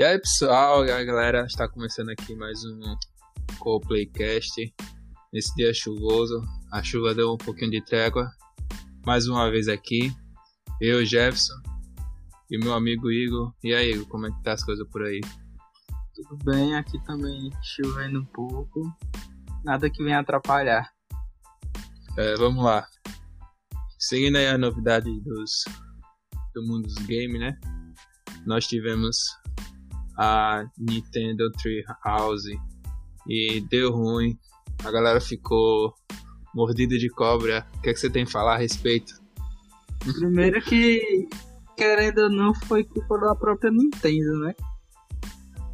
E aí pessoal, aí galera, está começando aqui mais um Co-Playcast. Nesse dia chuvoso, a chuva deu um pouquinho de trégua. Mais uma vez aqui, eu, Jefferson, e meu amigo Igor. E aí, Igor, como é que tá as coisas por aí? Tudo bem, aqui também chovendo um pouco. Nada que venha atrapalhar. É, vamos lá. Seguindo aí a novidade dos, do mundo dos games, né? Nós tivemos a Nintendo Treehouse e deu ruim. A galera ficou mordida de cobra. O que, é que você tem a falar a respeito? Primeiro que, querendo ou não, foi culpa da própria Nintendo, né?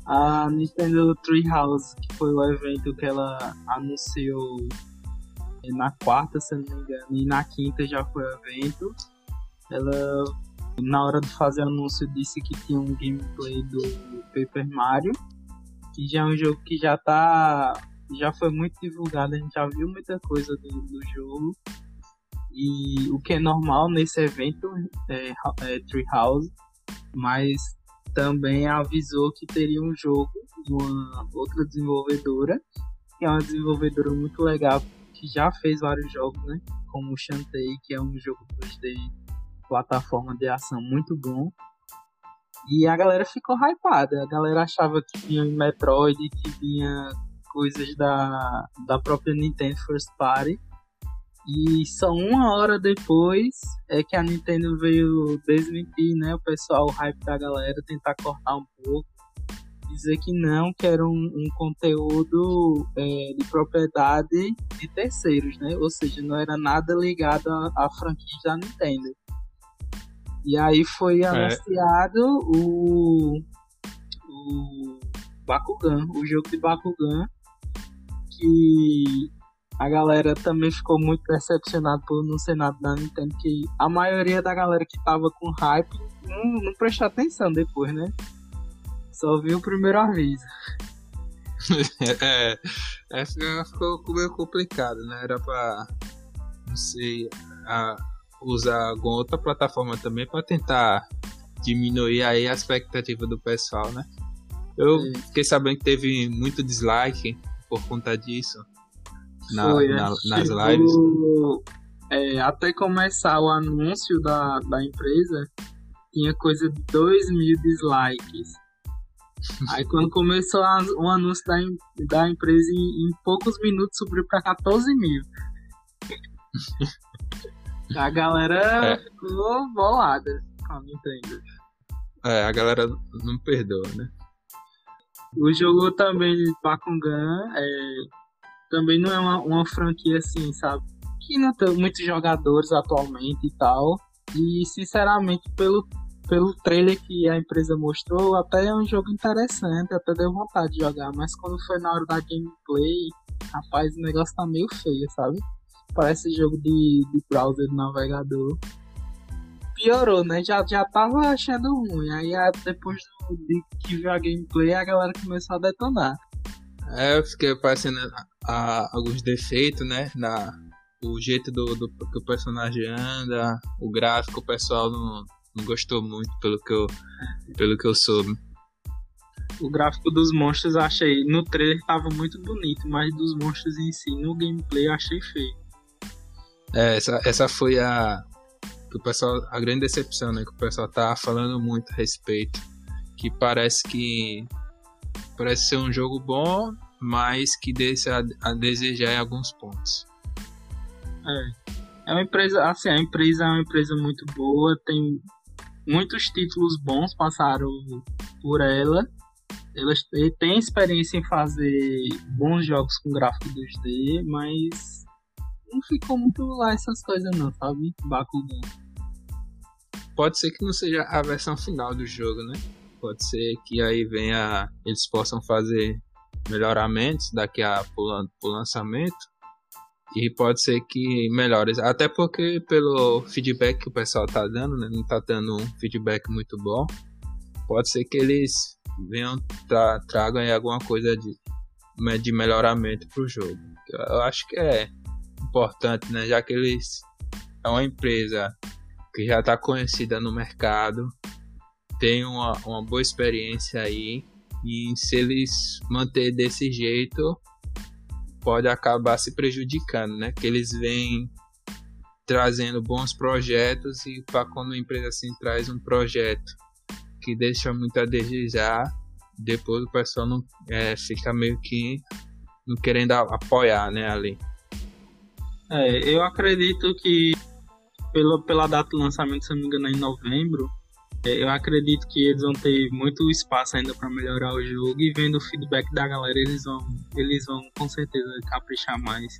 A Nintendo Treehouse, que foi o evento que ela anunciou na quarta, se não me engano, e na quinta já foi o evento. Ela na hora de fazer o anúncio disse que tinha um gameplay do Paper Mario, que já é um jogo que já tá já foi muito divulgado, a gente já viu muita coisa do, do jogo. E o que é normal nesse evento é, é Treehouse, mas também avisou que teria um jogo de uma outra desenvolvedora, que é uma desenvolvedora muito legal, que já fez vários jogos, né? Como o Shantae, que é um jogo 2D plataforma de ação muito bom. E a galera ficou hypada. A galera achava que vinha Metroid, que vinha coisas da, da própria Nintendo First Party. E só uma hora depois é que a Nintendo veio desmentir, né? O pessoal, o hype da galera, tentar cortar um pouco. Dizer que não, que era um, um conteúdo é, de propriedade de terceiros, né? Ou seja, não era nada ligado à franquia da Nintendo. E aí foi é. anunciado o, o Bakugan, o jogo de Bakugan, que a galera também ficou muito decepcionada por não ser nada da Nintendo, que a maioria da galera que tava com hype não, não prestou atenção depois, né? Só viu o primeiro aviso. é, essa ficou meio complicado, né? Era pra, não sei, a usar alguma outra plataforma também para tentar diminuir aí a expectativa do pessoal, né? Eu Sim. fiquei sabendo que teve muito dislike por conta disso na, Foi, na, nas chegou, lives. É, até começar o anúncio da, da empresa, tinha coisa de 2 mil dislikes. Aí quando começou a, o anúncio da, da empresa, em, em poucos minutos subiu para 14 mil. A galera é. ficou bolada com a Nintendo. É, a galera não perdoa, né? O jogo também de Bakugan é, também não é uma, uma franquia assim, sabe? Que não tem muitos jogadores atualmente e tal. E sinceramente, pelo, pelo trailer que a empresa mostrou, até é um jogo interessante, até deu vontade de jogar. Mas quando foi na hora da gameplay, rapaz, o negócio tá meio feio, sabe? Parece jogo de, de browser, de navegador. Piorou, né? Já, já tava achando ruim. Aí depois de que viu a gameplay, a galera começou a detonar. É, eu fiquei parecendo a, alguns defeitos, né? Na, o jeito do, do que o personagem anda, o gráfico, o pessoal não, não gostou muito pelo que eu, pelo que eu soube. O gráfico dos monstros eu achei. No trailer tava muito bonito, mas dos monstros em si, no gameplay eu achei feio. É, essa, essa foi a. Que o pessoal, a grande decepção, né? Que o pessoal tá falando muito a respeito. Que parece que. Parece ser um jogo bom, mas que deixa a, desejar em alguns pontos. É. É uma empresa, assim, a empresa é uma empresa muito boa, tem muitos títulos bons passaram por ela. Elas têm experiência em fazer bons jogos com gráfico 2D, mas não ficou muito lá essas coisas não, sabe? Bakugan. Pode ser que não seja a versão final do jogo, né? Pode ser que aí venha. Eles possam fazer melhoramentos daqui a pro, pro lançamento. E pode ser que melhores. Até porque pelo feedback que o pessoal tá dando, né? Não tá dando um feedback muito bom. Pode ser que eles venham tra tragam aí alguma coisa de, de melhoramento pro jogo. Eu acho que é importante, né? Já que eles é uma empresa que já está conhecida no mercado tenham uma, uma boa experiência aí. E se eles manter desse jeito, pode acabar se prejudicando, né? Que eles vêm trazendo bons projetos e para quando a empresa assim traz um projeto que deixa muito a desejar, depois o pessoal não é, fica meio que não querendo apoiar, né, ali. É, eu acredito que pela, pela data do lançamento, se não me engano, é em novembro, é, eu acredito que eles vão ter muito espaço ainda para melhorar o jogo e vendo o feedback da galera, eles vão, eles vão com certeza caprichar mais.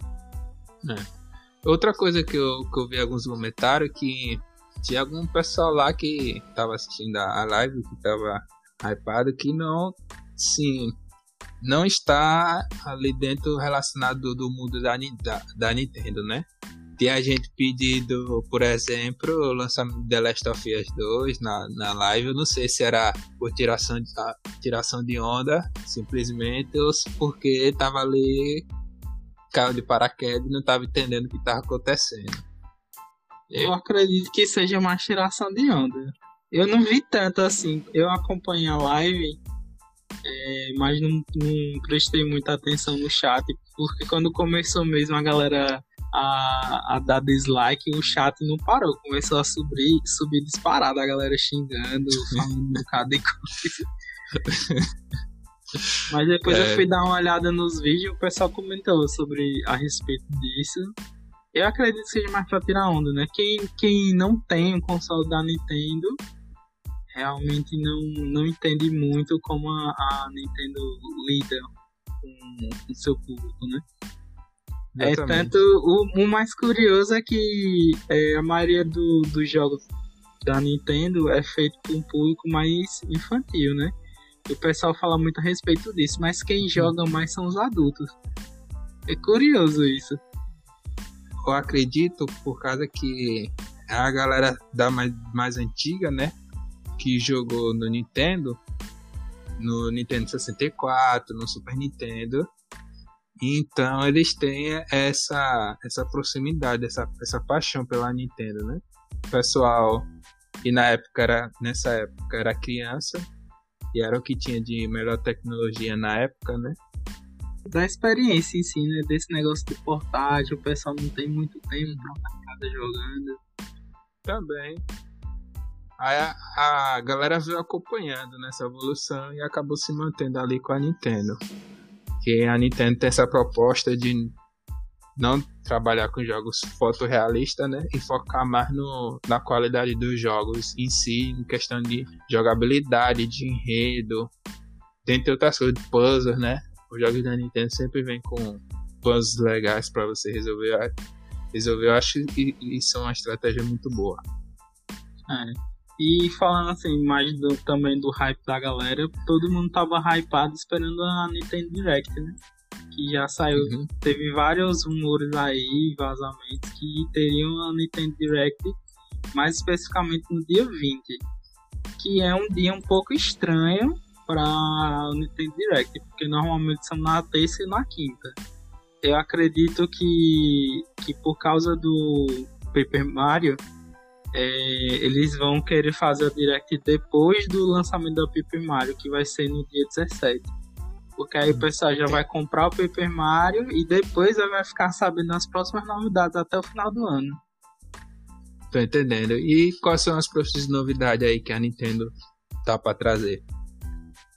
É. Outra coisa que eu, que eu vi alguns comentários que tinha algum pessoal lá que tava assistindo a live, que tava hypado, que não, sim, não está ali dentro relacionado do, do mundo da, da, da, Nintendo, né? Tem a gente pedindo, por exemplo, o lançamento de The Last of Us 2 na, na live. Eu não sei se era por tiração de, tiração de onda, simplesmente, ou porque tava ali caiu de paraquedas e não estava entendendo o que estava acontecendo. Eu acredito que seja uma tiração de onda. Eu não vi tanto assim. Eu acompanhei a live, é, mas não, não, prestei muita atenção no chat, porque quando começou mesmo a galera a, a dar dislike, o chat não parou. Começou a subir, subir disparado, a galera xingando, falando um bocado de coisa. Mas depois é. eu fui dar uma olhada nos vídeos e o pessoal comentou sobre a respeito disso. Eu acredito que seja mais pra tirar onda, né? Quem, quem não tem um console da Nintendo realmente não, não entende muito como a, a Nintendo lida com o seu público, né? É tanto o, o, mais curioso é que é, a maioria do, dos jogos da Nintendo é feito para um público mais infantil, né? o pessoal fala muito a respeito disso, mas quem joga mais são os adultos. É curioso isso. Eu acredito por causa que a galera da mais, mais antiga, né? Que jogou no Nintendo, no Nintendo 64, no Super Nintendo. Então eles têm essa, essa proximidade, essa, essa paixão pela Nintendo, né? O pessoal que na época era, nessa época era criança, que era o que tinha de melhor tecnologia na época, né? Da experiência em si, né? Desse negócio de portátil, o pessoal não tem muito tempo pra ficar jogando. Também. Aí a, a galera veio acompanhando nessa evolução e acabou se mantendo ali com a Nintendo. Que a Nintendo tem essa proposta de não trabalhar com jogos fotorrealistas, né? E focar mais no, na qualidade dos jogos em si, em questão de jogabilidade, de enredo, dentre outras coisas, de puzzles, né? Os jogos da Nintendo sempre vêm com puzzles legais para você resolver. Resolver, eu acho que isso é uma estratégia muito boa. É. E falando assim, mais do, também do hype da galera, todo mundo tava hypado esperando a Nintendo Direct, né? que já saiu. Uhum. Teve vários rumores aí, vazamentos, que teriam a Nintendo Direct, mais especificamente no dia 20, que é um dia um pouco estranho para a Nintendo Direct, porque normalmente são na terça e na quinta. Eu acredito que, que por causa do Paper Mario, é, eles vão querer fazer a Direct depois do lançamento do Paper Mario, que vai ser no dia 17. Porque aí o pessoal já vai comprar o Paper Mario e depois vai ficar sabendo as próximas novidades até o final do ano. Tô entendendo. E quais são as próximas novidades aí que a Nintendo tá para trazer?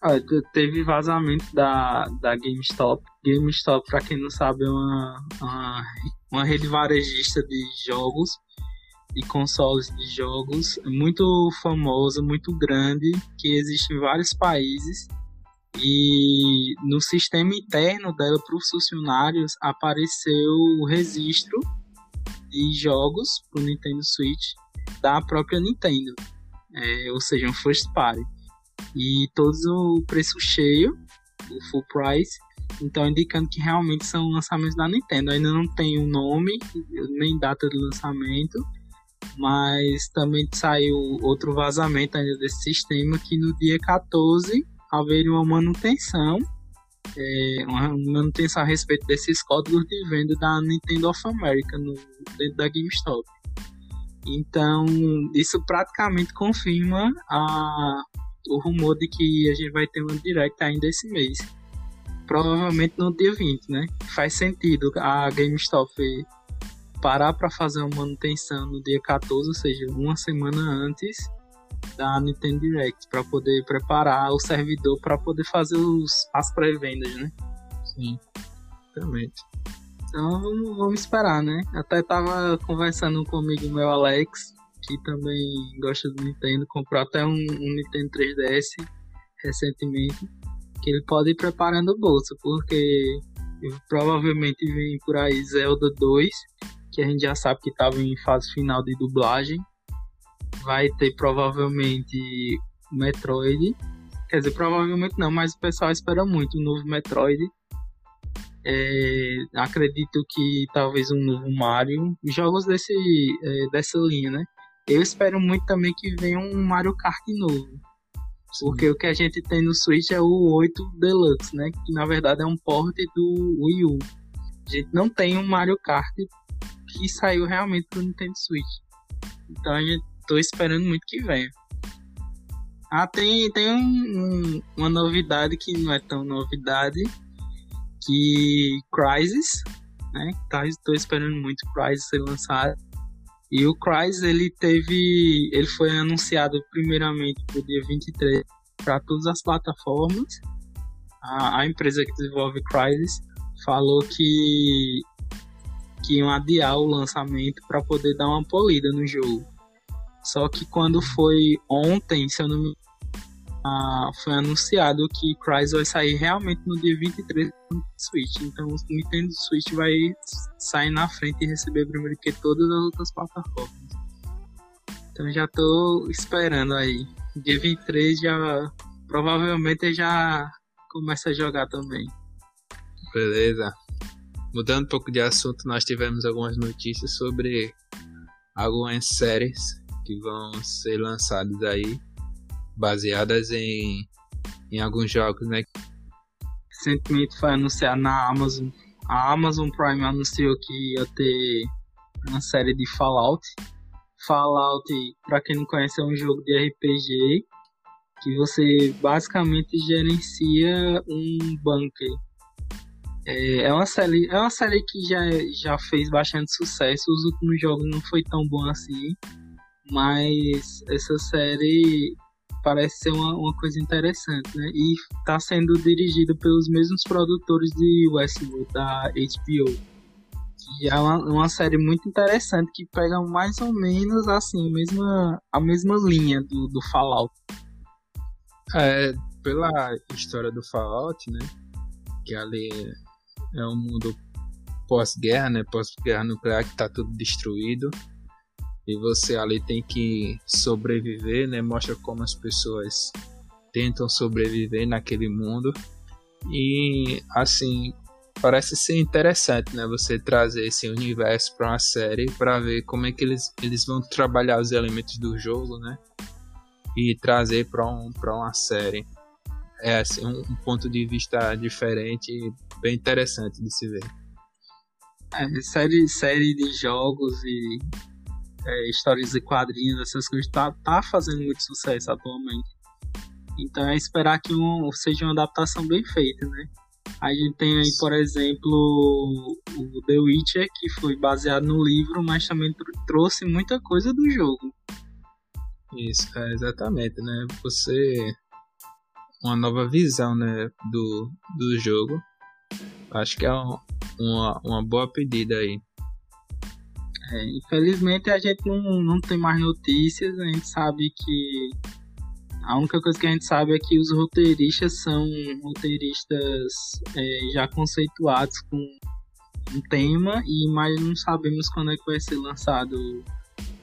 Ah, teve vazamento da, da GameStop. GameStop, para quem não sabe, é uma, uma, uma rede varejista de jogos e consoles de jogos muito famosa, muito grande, que existe em vários países e no sistema interno dela para os funcionários apareceu o registro de jogos para o Nintendo Switch da própria Nintendo, é, ou seja, um first party. E todos o preço cheio, o full price, então indicando que realmente são lançamentos da Nintendo. Ainda não tem o um nome, nem data de lançamento, mas também saiu outro vazamento ainda desse sistema que no dia 14 haveria uma manutenção, é, uma manutenção a respeito desses códigos de venda da Nintendo of America no, dentro da GameStop. Então, isso praticamente confirma a, o rumor de que a gente vai ter um direct ainda esse mês. Provavelmente no dia 20, né? Faz sentido a GameStop parar para fazer uma manutenção no dia 14, ou seja, uma semana antes da Nintendo Direct, para poder preparar o servidor para poder fazer os, as pré-vendas, né? Sim, realmente. Então vamos, vamos, esperar, né? Até tava conversando comigo meu Alex, que também gosta do Nintendo, comprou até um, um Nintendo 3DS recentemente, que ele pode ir preparando o bolso, porque provavelmente vem por aí Zelda 2, que a gente já sabe que estava em fase final de dublagem. Vai ter provavelmente Metroid. Quer dizer, provavelmente não, mas o pessoal espera muito o novo Metroid. É, acredito que talvez um novo Mario. Jogos desse, é, dessa linha, né? Eu espero muito também que venha um Mario Kart novo. Sim. Porque o que a gente tem no Switch é o 8 Deluxe, né? Que na verdade é um port do Wii U. A gente não tem um Mario Kart que saiu realmente pro Nintendo Switch. Então gente tô esperando muito que venha. Ah, tem, tem um, um, uma novidade que não é tão novidade, que Crysis, né? Tá, tô esperando muito Crysis ser lançado. E o Crysis ele teve, ele foi anunciado primeiramente pro dia 23 para todas as plataformas. A, a empresa que desenvolve Crysis falou que que iam adiar o lançamento para poder dar uma polida no jogo. Só que quando foi ontem, se eu não me ah, foi anunciado que Crysis vai sair realmente no dia 23 no Switch. Então o Nintendo Switch vai sair na frente e receber primeiro que todas as outras plataformas. Então já tô esperando aí. Dia 23 já provavelmente já começa a jogar também. Beleza. Mudando um pouco de assunto, nós tivemos algumas notícias sobre algumas séries que vão ser lançadas aí, baseadas em, em alguns jogos, né? Recentemente foi anunciado na Amazon. A Amazon Prime anunciou que ia ter uma série de Fallout. Fallout, para quem não conhece, é um jogo de RPG que você basicamente gerencia um bunker é, é, uma série, é uma série que já, já fez bastante sucesso. Os últimos jogos não foi tão bom assim, mas essa série parece ser uma, uma coisa interessante, né? E está sendo dirigida pelos mesmos produtores de Westworld da HBO. E é uma, uma série muito interessante que pega mais ou menos assim, a mesma, a mesma linha do, do Fallout. É, pela história do Fallout, né? Que ali é um mundo pós-guerra, né? Pós-guerra nuclear que tá tudo destruído. E você ali tem que sobreviver, né? Mostra como as pessoas tentam sobreviver naquele mundo. E assim, parece ser interessante, né? Você trazer esse universo para uma série para ver como é que eles, eles vão trabalhar os elementos do jogo, né? E trazer para um, uma série é assim, um, um, ponto de vista diferente bem interessante de se ver. É, série, série de jogos e é, histórias e quadrinhos, essas coisas, tá, tá fazendo muito sucesso atualmente. Então é esperar que um, seja uma adaptação bem feita, né? A gente tem aí, por exemplo, o The Witcher, que foi baseado no livro, mas também trouxe muita coisa do jogo. Isso, é, exatamente, né? Você uma nova visão né, do, do jogo. Acho que é um, uma, uma boa pedida aí. É, infelizmente a gente não, não tem mais notícias, a gente sabe que a única coisa que a gente sabe é que os roteiristas são roteiristas é, já conceituados com um tema, e mas não sabemos quando é que vai ser lançado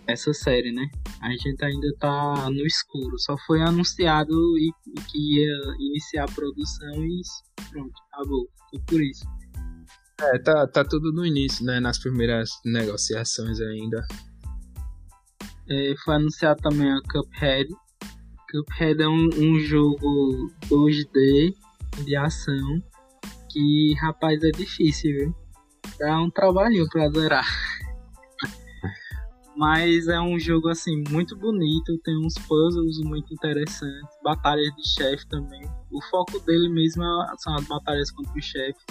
essa série, né? A gente ainda tá no escuro. Só foi anunciado e, e que ia iniciar a produção e pronto, acabou. Foi por isso. É, tá, tá tudo no início, né? Nas primeiras negociações ainda. É, foi anunciado também a Cuphead. Cuphead é um, um jogo 2D de ação que, rapaz, é difícil, viu? Dá um trabalhinho pra zerar. Mas é um jogo assim muito bonito, tem uns puzzles muito interessantes, batalhas de chefe também. O foco dele mesmo é, são as batalhas contra os chefes.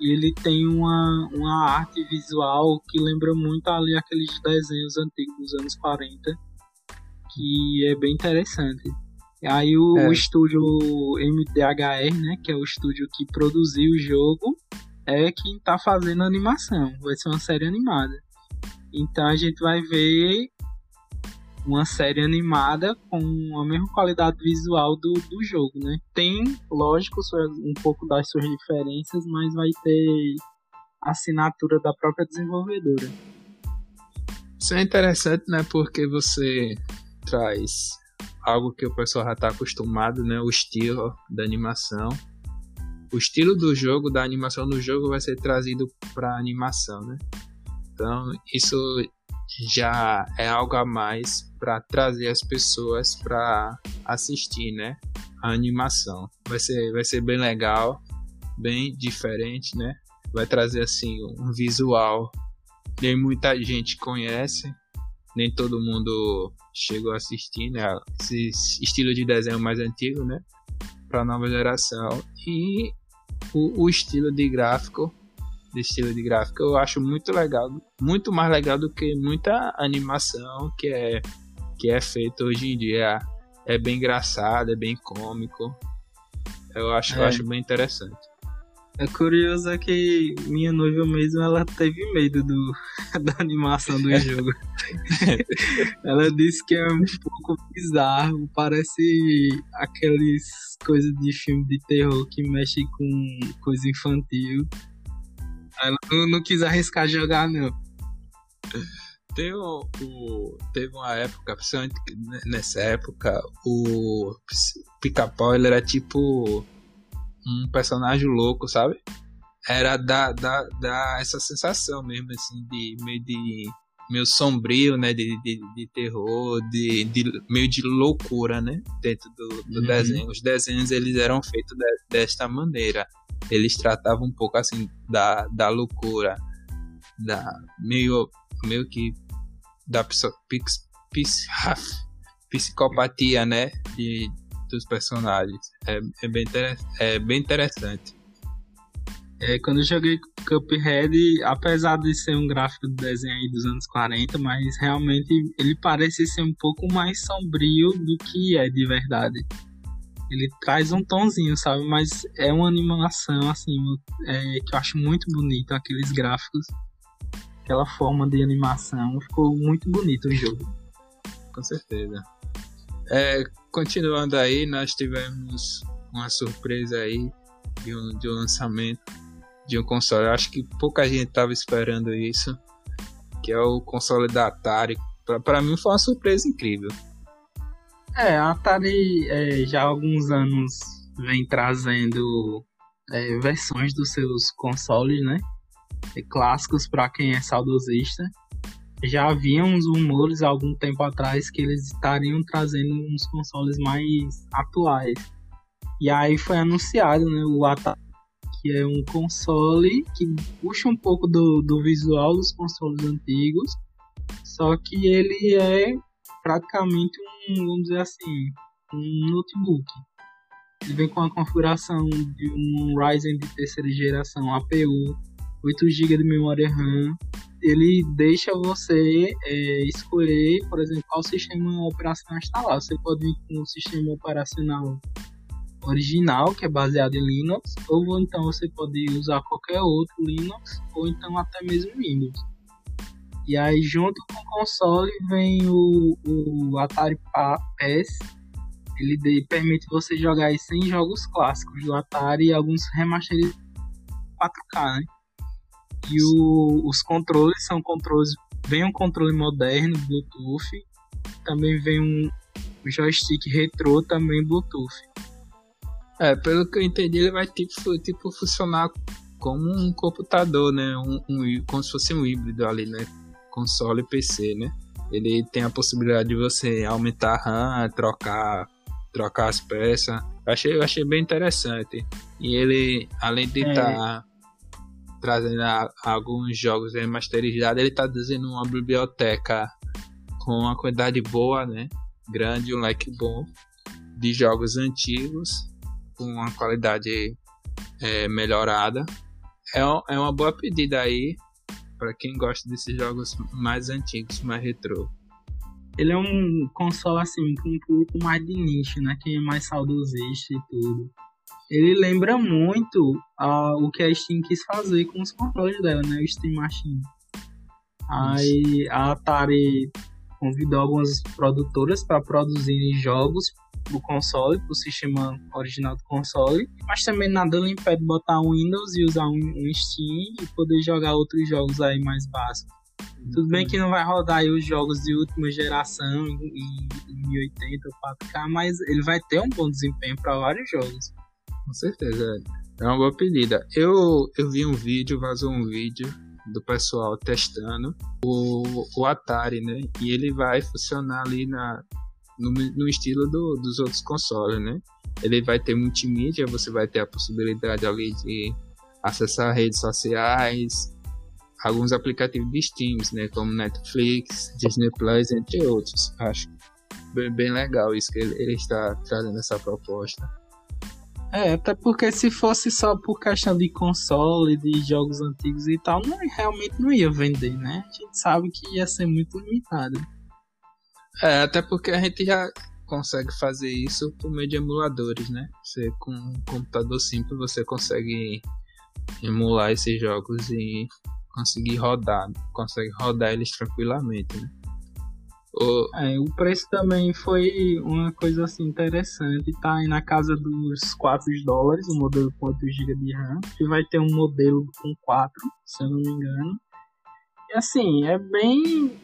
E ele tem uma, uma arte visual que lembra muito ali aqueles desenhos antigos dos anos 40, que é bem interessante. Aí o, é. o estúdio MDHR, né, que é o estúdio que produziu o jogo, é quem tá fazendo a animação. Vai ser uma série animada. Então a gente vai ver uma série animada com a mesma qualidade visual do, do jogo, né? Tem, lógico, um pouco das suas diferenças, mas vai ter assinatura da própria desenvolvedora. Isso é interessante, né? Porque você traz algo que o pessoal já está acostumado, né? O estilo da animação. O estilo do jogo, da animação do jogo, vai ser trazido para a animação, né? Então, isso já é algo a mais para trazer as pessoas para assistir, né? A animação. Vai ser, vai ser bem legal, bem diferente, né? Vai trazer assim um visual que muita gente conhece, nem todo mundo chegou a assistir, né? Esse estilo de desenho mais antigo, né? Para nova geração e o, o estilo de gráfico de estilo de gráfico eu acho muito legal, muito mais legal do que muita animação que é que é feita hoje em dia. É bem engraçado, é bem cômico. Eu acho, é. eu acho bem interessante. É curioso é que minha noiva mesmo ela teve medo do, da animação do jogo. ela disse que é um pouco bizarro, parece aqueles coisas de filme de terror que mexe com coisa infantil. Ela não, não quis arriscar jogar, não. Tem o, o, teve uma época, principalmente nessa época, o Pica-Pau era tipo um personagem louco, sabe? Era da, da, da essa sensação mesmo, assim, de meio de meio sombrio, né, de, de, de terror, de, de, meio de loucura, né, dentro do, do uhum. desenho. Os desenhos eles eram feitos de, desta maneira eles tratavam um pouco assim da, da loucura, da meio, meio que da pis, pis, psicopatia, né, de, dos personagens. É, é, bem, é bem interessante. É, quando eu joguei Cuphead, apesar de ser um gráfico de desenho aí dos anos 40, mas realmente ele parece ser um pouco mais sombrio do que é de verdade. Ele traz um tonzinho, sabe? Mas é uma animação, assim, é, que eu acho muito bonito, aqueles gráficos, aquela forma de animação. Ficou muito bonito o jogo. Com certeza. É, continuando aí, nós tivemos uma surpresa aí de um, de um lançamento de um console. Acho que pouca gente estava esperando isso, que é o console da Atari. Para mim foi uma surpresa incrível. É, a Atari é, já há alguns anos vem trazendo é, versões dos seus consoles, né? É, clássicos para quem é saudosista. Já havia uns rumores há algum tempo atrás que eles estariam trazendo uns consoles mais atuais. E aí foi anunciado, né, o Atari, que é um console que puxa um pouco do, do visual dos consoles antigos, só que ele é praticamente um, vamos dizer assim, um notebook. Ele vem com a configuração de um Ryzen de terceira geração APU, 8 GB de memória RAM. Ele deixa você é, escolher, por exemplo, qual sistema operacional instalar. Você pode vir com o sistema operacional original, que é baseado em Linux, ou então você pode usar qualquer outro Linux, ou então até mesmo Windows. E aí, junto com o console, vem o, o Atari PAS. Ele de, permite você jogar aí 100 jogos clássicos do Atari e alguns remasterizados 4K, né? E o, os controles são controles. Vem um controle moderno, Bluetooth. Também vem um joystick retrô, também Bluetooth. É, pelo que eu entendi, ele vai tipo, tipo funcionar como um computador, né? Um, um, como se fosse um híbrido ali, né? Console e PC, né? Ele tem a possibilidade de você aumentar a RAM, trocar, trocar as peças. Eu achei, eu achei bem interessante. E ele, além de estar é. tá, trazendo a, alguns jogos remasterizados, ele está dizendo uma biblioteca com uma quantidade boa, né? Grande, um leque bom de jogos antigos com uma qualidade é, melhorada. É, é uma boa pedida aí para quem gosta desses jogos mais antigos, mais retrô. Ele é um console assim com um público mais de nicho, né? Quem é mais saudosista e tudo. Ele lembra muito uh, o que a Steam quis fazer com os controles dela, né? O Steam Machine. Aí a Atari convidou algumas produtoras para produzirem jogos do console, do sistema original do console, mas também nada lhe impede botar um Windows e usar um, um Steam e poder jogar outros jogos aí mais básicos. Tudo bem que não vai rodar aí os jogos de última geração em, em 1080 ou 4K, mas ele vai ter um bom desempenho para vários jogos. Com certeza, é uma boa pedida. Eu, eu vi um vídeo, vazou um vídeo do pessoal testando o, o Atari, né? E ele vai funcionar ali na, no, no estilo do, dos outros consoles, né? Ele vai ter multimídia, você vai ter a possibilidade ali de acessar redes sociais, alguns aplicativos de Steam, né? Como Netflix, Disney Plus, entre outros. Acho bem, bem legal isso que ele, ele está trazendo essa proposta. É, até porque se fosse só por questão de console, de jogos antigos e tal, não, realmente não ia vender, né? A gente sabe que ia ser muito limitado. É, até porque a gente já consegue fazer isso por meio de emuladores, né? Você com um computador simples você consegue emular esses jogos e conseguir rodar, consegue rodar eles tranquilamente, né? O... É, o preço também foi uma coisa assim interessante, tá aí na casa dos 4 dólares, o modelo com 8 GB de RAM, que vai ter um modelo com 4, se eu não me engano. E assim, é bem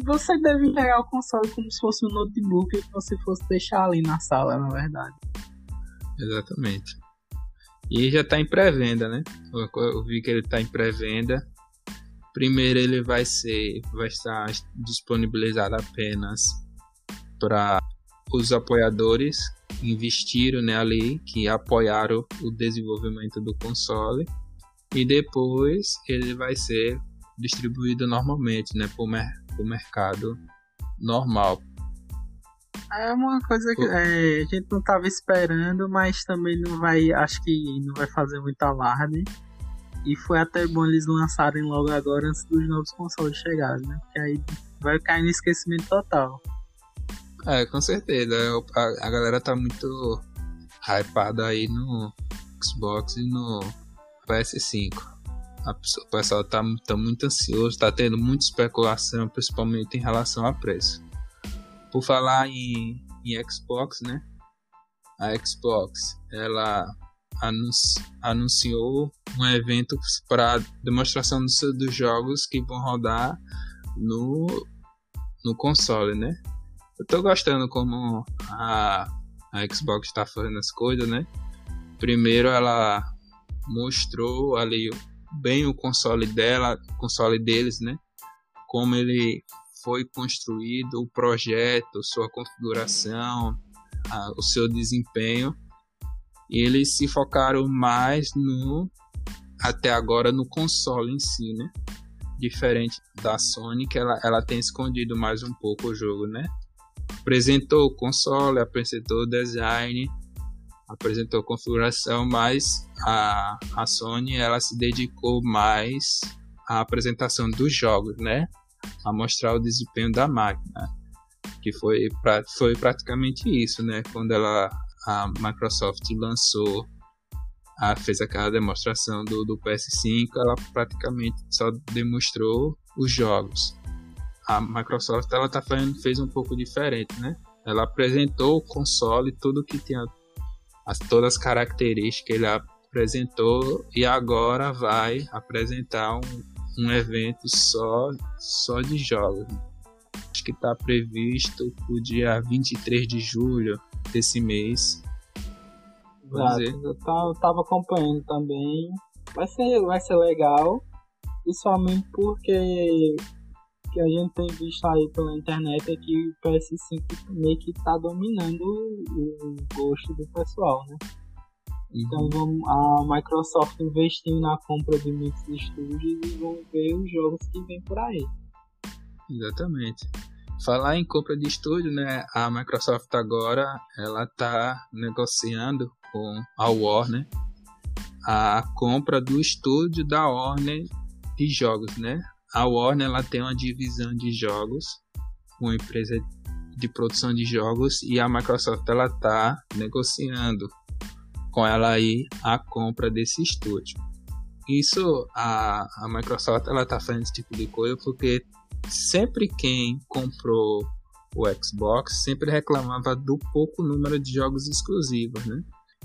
você deve entregar o console como se fosse um notebook que você fosse deixar ali na sala, na verdade. Exatamente. E já está em pré-venda, né? Eu vi que ele está em pré-venda. Primeiro ele vai ser, vai estar disponibilizado apenas para os apoiadores que investiram né, ali, que apoiaram o desenvolvimento do console. E depois ele vai ser distribuído normalmente, né, por, o mercado normal. É uma coisa que é, a gente não estava esperando, mas também não vai, acho que não vai fazer muito alarde. E foi até bom eles lançarem logo agora antes dos novos consoles chegarem, né? Porque aí vai cair no esquecimento total. É, com certeza. A, a galera tá muito hypada aí no Xbox e no PS5 o pessoal tá, tá muito ansioso, tá tendo muita especulação, principalmente em relação a preço. Por falar em, em Xbox, né? A Xbox, ela anunci, anunciou um evento para demonstração dos, dos jogos que vão rodar no, no console, né? Eu tô gostando como a, a Xbox está fazendo as coisas, né? Primeiro ela mostrou ali bem o console dela, console deles, né? Como ele foi construído, o projeto, sua configuração, a, o seu desempenho. E eles se focaram mais no até agora no console em si, né? Diferente da Sony, que ela, ela tem escondido mais um pouco o jogo, né? Apresentou o console, apresentou o design, apresentou configuração, mas a, a Sony ela se dedicou mais à apresentação dos jogos, né? A mostrar o desempenho da máquina, que foi, pra, foi praticamente isso, né? Quando ela, a Microsoft lançou, a, fez aquela demonstração do, do PS5, ela praticamente só demonstrou os jogos. A Microsoft ela tá fazendo, fez um pouco diferente, né? Ela apresentou o console, tudo que tinha as, todas as características que ele apresentou e agora vai apresentar um, um evento só, só de jogos. Acho que está previsto para o dia 23 de julho desse mês. Exato, eu estava acompanhando também. Vai ser, vai ser legal, principalmente porque que a gente tem visto aí pela internet é que o PS5 meio que tá dominando o gosto do pessoal, né? Então vamos, a Microsoft investindo na compra de muitos estúdios e vão ver os jogos que vem por aí. Exatamente. Falar em compra de estúdio, né? A Microsoft agora ela tá negociando com a Warner a compra do estúdio da Warner de jogos, né? A Warner ela tem uma divisão de jogos, uma empresa de produção de jogos e a Microsoft ela tá negociando com ela aí a compra desse estúdio. Isso a, a Microsoft ela tá fazendo esse tipo de coisa porque sempre quem comprou o Xbox sempre reclamava do pouco número de jogos exclusivos, né?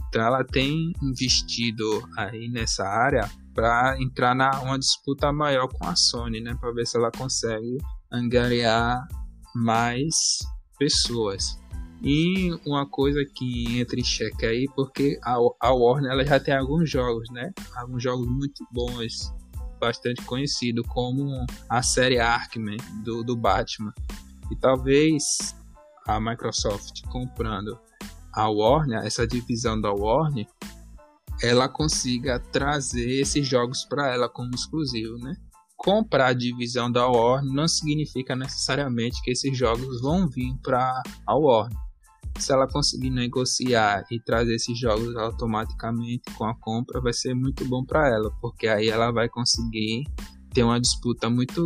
Então ela tem investido aí nessa área para entrar na uma disputa maior com a Sony, né? Para ver se ela consegue angariar mais pessoas. E uma coisa que entra em xeque aí, porque a, a Warner ela já tem alguns jogos, né? Alguns jogos muito bons bastante conhecido como a série Arkman do, do Batman. E talvez a Microsoft comprando a Warner, essa divisão da Warner, ela consiga trazer esses jogos para ela como exclusivo, né? Comprar a divisão da Warner não significa necessariamente que esses jogos vão vir para a Warner se ela conseguir negociar e trazer esses jogos automaticamente com a compra, vai ser muito bom para ela, porque aí ela vai conseguir ter uma disputa muito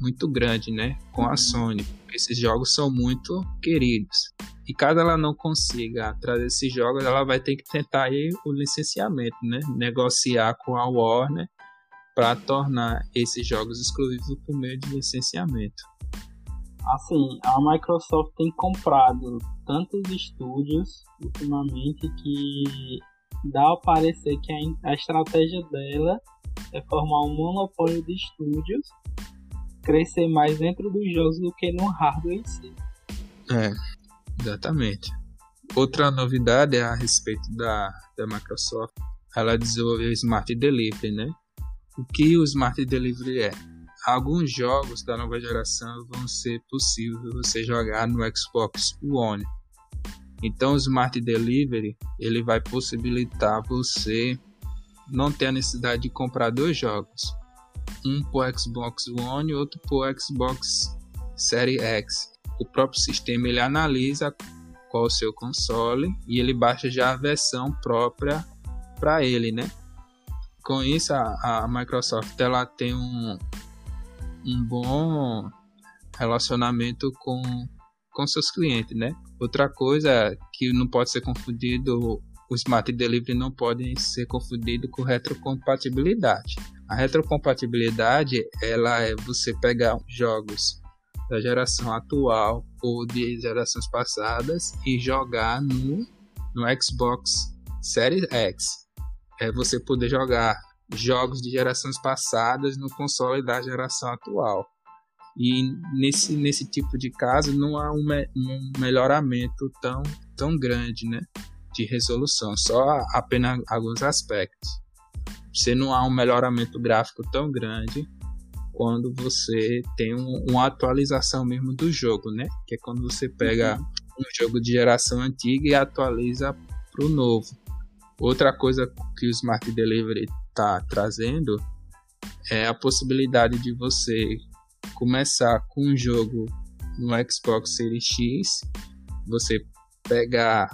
muito grande, né, com a Sony. Esses jogos são muito queridos. E caso ela não consiga trazer esses jogos, ela vai ter que tentar aí o licenciamento, né, negociar com a Warner para tornar esses jogos exclusivos por meio de licenciamento. Assim, a Microsoft tem comprado tantos estúdios ultimamente que dá a parecer que a, estratégia dela é formar um monopólio de estúdios, crescer mais dentro dos jogos do que no hardware em si. É, exatamente. Outra novidade é a respeito da, da Microsoft. Ela desenvolveu o Smart Delivery, né? O que o Smart Delivery é? Alguns jogos da nova geração vão ser possível você jogar no Xbox One. Então o Smart Delivery ele vai possibilitar você não ter a necessidade de comprar dois jogos, um para Xbox One e outro para Xbox Series X. O próprio sistema ele analisa qual o seu console e ele baixa já a versão própria para ele, né? Com isso a, a Microsoft ela tem um, um bom relacionamento com com seus clientes, né? Outra coisa que não pode ser confundido, o Smart Delivery não pode ser confundido com retrocompatibilidade. A retrocompatibilidade ela é você pegar jogos da geração atual ou de gerações passadas e jogar no, no Xbox Series X. É você poder jogar jogos de gerações passadas no console da geração atual. E nesse, nesse tipo de caso não há um, me, um melhoramento tão, tão grande né, de resolução, só apenas alguns aspectos. Você não há um melhoramento gráfico tão grande quando você tem um, uma atualização mesmo do jogo, né? Que é quando você pega uhum. um jogo de geração antiga e atualiza para o novo. Outra coisa que o Smart Delivery está trazendo é a possibilidade de você começar com um jogo no Xbox Series X, você pegar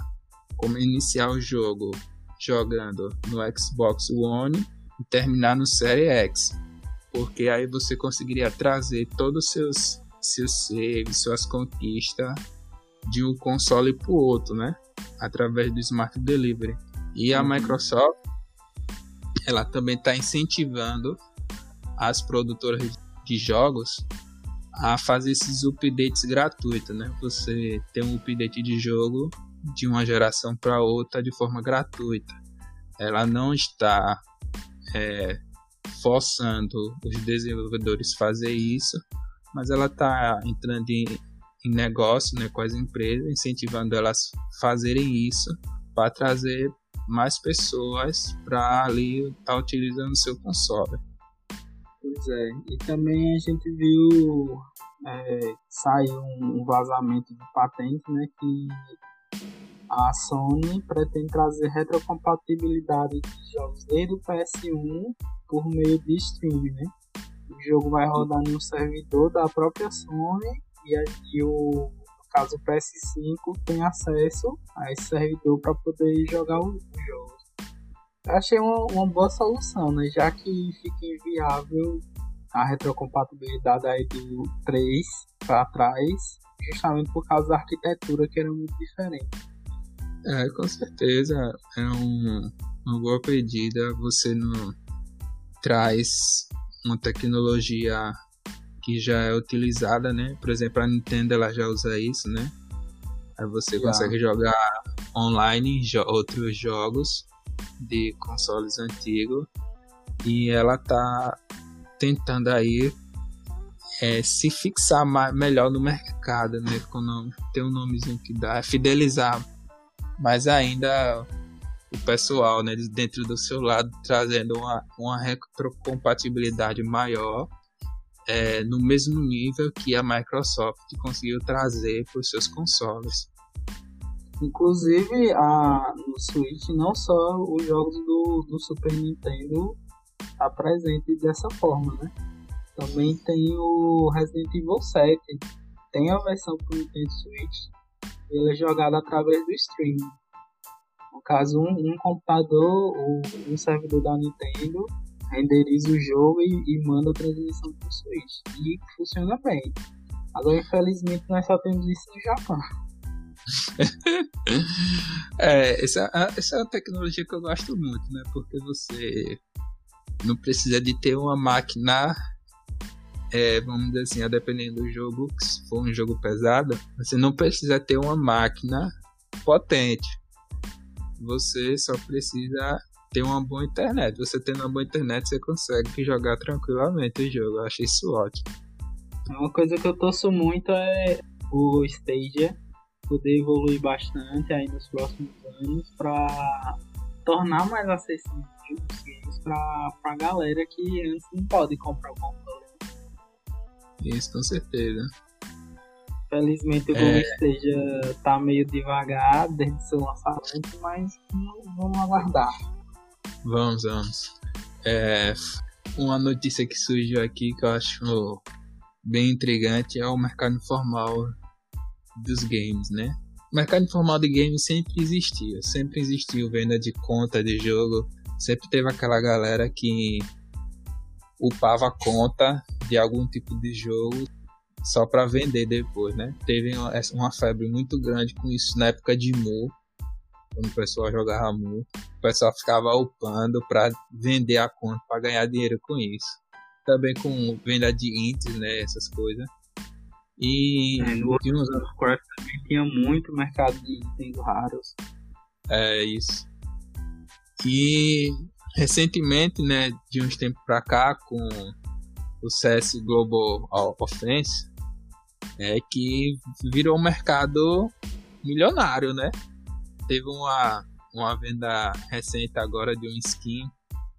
como iniciar o jogo jogando no Xbox One e terminar no Series X, porque aí você conseguiria trazer todos os seus seus saves, suas conquistas de um console para o outro, né? Através do Smart Delivery. E a uhum. Microsoft, ela também está incentivando as produtoras de jogos a fazer esses updates gratuitos, né? Você tem um update de jogo de uma geração para outra de forma gratuita. Ela não está é, forçando os desenvolvedores fazer isso, mas ela está entrando em, em negócio né, com as empresas, incentivando elas a fazerem isso para trazer mais pessoas para ali estar tá utilizando o seu console. Pois é, e também a gente viu é, sair um, vazamento de patente, né, que a Sony pretende trazer retrocompatibilidade de jogos desde o PS1 por meio de streaming, né? O jogo vai rodar um servidor da própria Sony e, e o no caso o PS5 tem acesso a esse servidor para poder jogar o jogo. Achei uma, uma boa solução, né? Já que fica inviável a retrocompatibilidade aí do 3 para trás, justamente por causa da arquitetura que era muito diferente. É, com certeza é um, uma boa pedida. Você não traz uma tecnologia que já é utilizada, né? Por exemplo, a Nintendo ela já usa isso, né? Aí você já. consegue jogar online jo outros jogos de consoles antigos e ela tá tentando aí é, se fixar mais, melhor no mercado, né? Com nome, tem um nomezinho que dá, é fidelizar mais ainda o pessoal, né? Dentro do seu lado, trazendo uma, uma retrocompatibilidade maior é, no mesmo nível que a Microsoft conseguiu trazer para os seus consoles. Inclusive, a, no Switch, não só os jogos do, do Super Nintendo está presente dessa forma, né? Também tem o Resident Evil 7. Tem a versão para o Nintendo Switch. Ele é jogado através do streaming. No caso, um, um computador ou um servidor da Nintendo renderiza o jogo e, e manda a transmissão para o Switch. E funciona bem. Agora, infelizmente, nós só temos isso no Japão. é, essa, essa é uma tecnologia que eu gosto muito, né? Porque você não precisa de ter uma máquina, é, vamos dizer assim, dependendo do jogo, se for um jogo pesado, você não precisa ter uma máquina potente. Você só precisa ter uma boa internet. Você tendo uma boa internet, você consegue jogar tranquilamente o jogo. Eu achei isso ótimo. Uma coisa que eu torço muito é o Stadia poder evoluir bastante aí nos próximos anos para tornar mais acessível os games para a galera que antes não pode comprar o console. Isso, com certeza. Felizmente o é... esteja tá meio devagar desde seu lançamento, mas vamos aguardar. Vamos, vamos. É, uma notícia que surgiu aqui que eu acho bem intrigante é o mercado informal dos games, né? O mercado informal de games sempre existiu, sempre existiu venda de conta de jogo, sempre teve aquela galera que upava conta de algum tipo de jogo só para vender depois, né? Teve uma, febre muito grande com isso na época de Mu, quando o pessoal jogava Mu, o pessoal ficava upando para vender a conta para ganhar dinheiro com isso. Também com venda de ints, né? Essas coisas. E é, no of Warcraft também tinha muito mercado de itens raros. É isso. E recentemente, né, de uns tempos pra cá, com o CS Global Offense, é que virou um mercado milionário, né? Teve uma, uma venda recente agora de um skin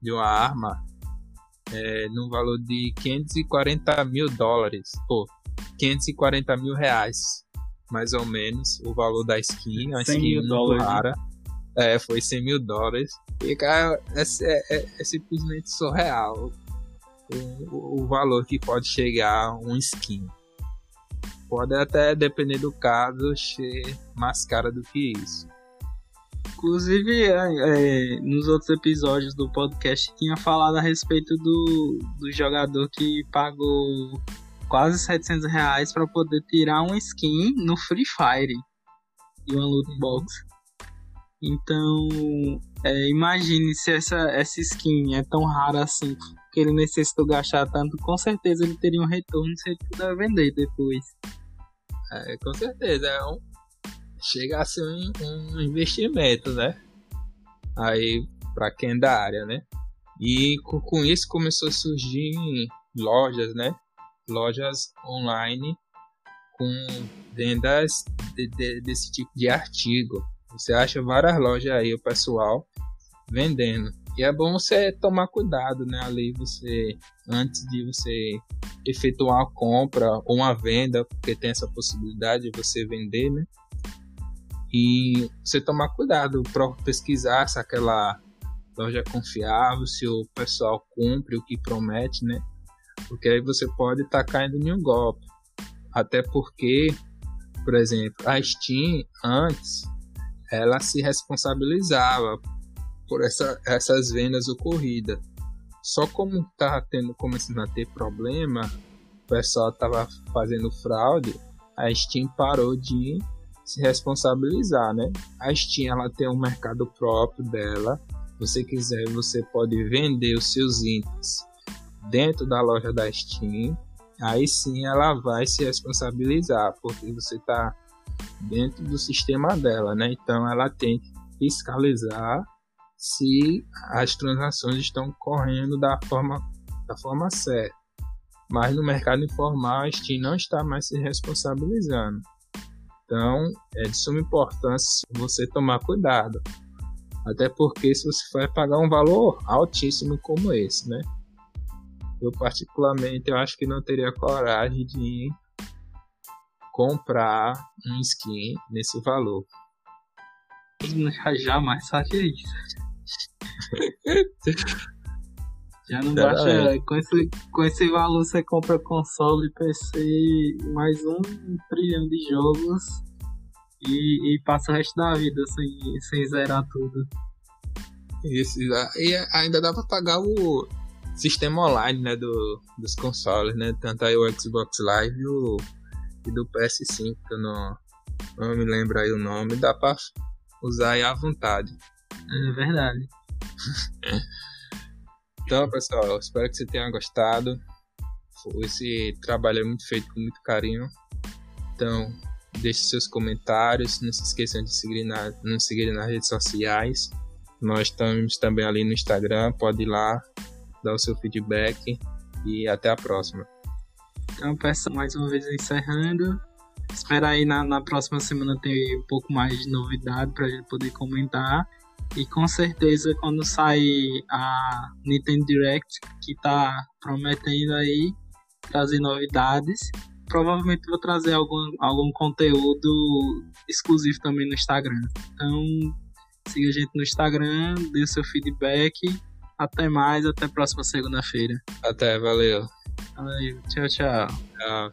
de uma arma é, no valor de 540 mil dólares. Pô, 540 mil reais, mais ou menos, o valor da skin. Uma skin muito dólares. Né? rara. É, foi 100 mil dólares. E, cara, é, é, é, é simplesmente surreal o, o, valor que pode chegar um skin. Pode até, depender do caso, ser mais cara do que isso. Inclusive, é, é, nos outros episódios do podcast tinha falado a respeito do, do jogador que pagou quase 700 reais para poder tirar um skin no Free Fire e uma loot box. Então, é, imagine se essa, essa skin é tão rara assim que ele necessitou gastar tanto, com certeza ele teria um retorno se ele puder vender depois. É, com certeza, é um, chega a ser um, um investimento, né? Aí, para quem é da área, né? E com, com isso começou a surgir lojas, né? lojas online com vendas de, de, desse tipo de artigo. Você acha várias lojas aí, o pessoal vendendo. E é bom você tomar cuidado, né? Ali você, antes de você efetuar uma compra ou uma venda, porque tem essa possibilidade de você vender, né? E você tomar cuidado para pesquisar se aquela loja é confiável, se o pessoal cumpre o que promete, né? Porque aí você pode estar tá caindo em um golpe. Até porque, por exemplo, a Steam antes ela se responsabilizava por essa, essas vendas ocorridas. Só como tá tendo começando a ter problema, o pessoal tava fazendo fraude, a Steam parou de se responsabilizar, né? A Steam ela tem um mercado próprio dela. Você quiser, você pode vender os seus itens dentro da loja da Steam. Aí sim ela vai se responsabilizar, porque você está dentro do sistema dela, né? Então ela tem que fiscalizar se as transações estão correndo da forma, da forma certa. Mas no mercado informal a Steam não está mais se responsabilizando. Então, é de suma importância você tomar cuidado. Até porque se você vai pagar um valor altíssimo como esse, né? Eu particularmente eu acho que não teria coragem de comprar um skin nesse valor. Jamais faria isso. Já não baixa. Com esse, com esse valor você compra console, PC, mais um trilhão de jogos e, e passa o resto da vida sem, sem zerar tudo. Isso, e ainda dá pra pagar o sistema online né, do, dos consoles, né? Tanto aí o Xbox Live e, o, e do PS5, que eu não, não me lembro aí o nome, dá pra usar aí à vontade. É verdade. Então, pessoal, espero que você tenha gostado. Esse trabalho é muito feito com muito carinho. Então, deixe seus comentários. Não se esqueçam de seguir na, nos seguir nas redes sociais. Nós estamos também ali no Instagram. Pode ir lá, dar o seu feedback. E até a próxima. Então, pessoal, mais uma vez encerrando. Espera aí na, na próxima semana ter um pouco mais de novidade para gente poder comentar. E com certeza quando sair a Nintendo Direct, que tá prometendo aí trazer novidades, provavelmente vou trazer algum, algum conteúdo exclusivo também no Instagram. Então siga a gente no Instagram, dê seu feedback. Até mais, até próxima segunda-feira. Até, valeu. All right, ciao, ciao. Uh,